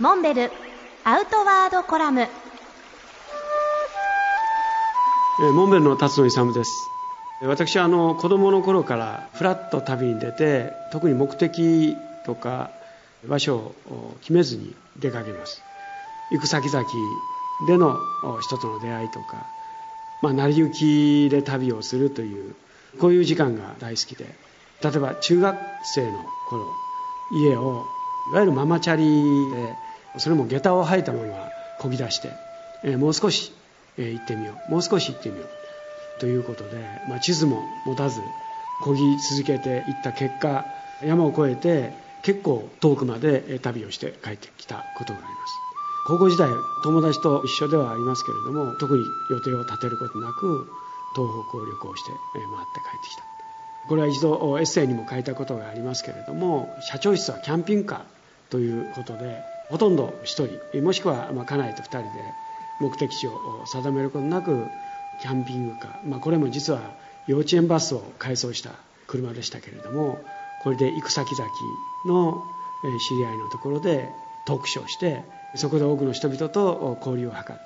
モンベルアウトワードコラム。えーモンベルの辰野勇です。私はあの子供の頃からフラッと旅に出て特に目的とか場所を決めずに出かけます。行く先々での人との出会いとか、まあ、成り行きで旅をするというこういう時間が大好きで。例えば中学生の頃家をいわゆるママチャリでそれも下駄を履いたままこぎ出して、えーもう少し、えー行ってみようもう少し行ってみようということで、まあ、地図も持たずこぎ続けていった結果山を越えて結構遠くまでえー旅をして帰ってきたことがあります。高校時代友達と一緒ではありますけれども特に予定を立てることなく東北を旅行してえー回って帰ってきた。これは一度エッセイにも書いたことがありますけれども社長室はキャンピングカーということでほとんど1人もしくはまあ家内と2人で目的地を定めることなくキャンピングカー、まあ、これも実は幼稚園バスを改装した車でしたけれどもこれで行く先々の知り合いのところでトークショーしてそこで多くの人々と交流を図る。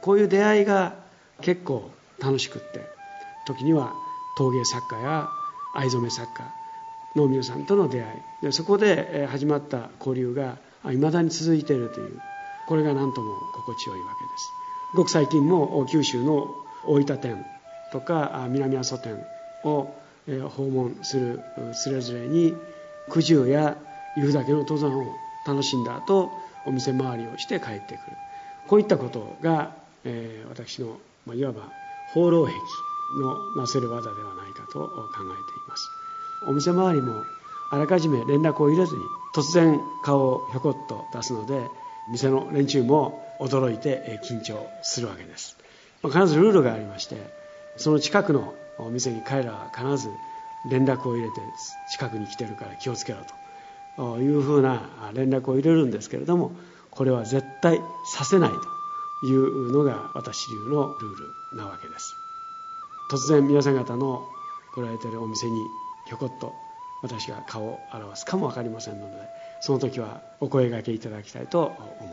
こういう出会いが結構楽しくって時には陶芸作家や藍染め作家の皆さんとの出会い。でそこで始まった交流がいまだに続いているという。これが何とも心地よいわけです。ごく最近も九州の大分店とか南阿蘇店を訪問するうつれづれに九十や湯布岳の登山を楽しんだ後お店回りをして帰ってくる。こういったことが、え私の、ま、いわば放浪癖のなせる技ではないかと考えています。お店回りもあらかじめ連絡を入れずに突然顔をひょこっと出すので店の連中も驚いて緊張するわけです、まあ必ずルールがありましてその近くのお店に彼らは必ず連絡を入れて近くに来てるから気をつけろというふうな連絡を入れるんですけれどもこれは絶対させないというのが私流のルールなわけです。突然皆さん方の来られてるお店にひょこっと私が顔を表すかも分かりませんのでその時はお声がけいただきたいと思います。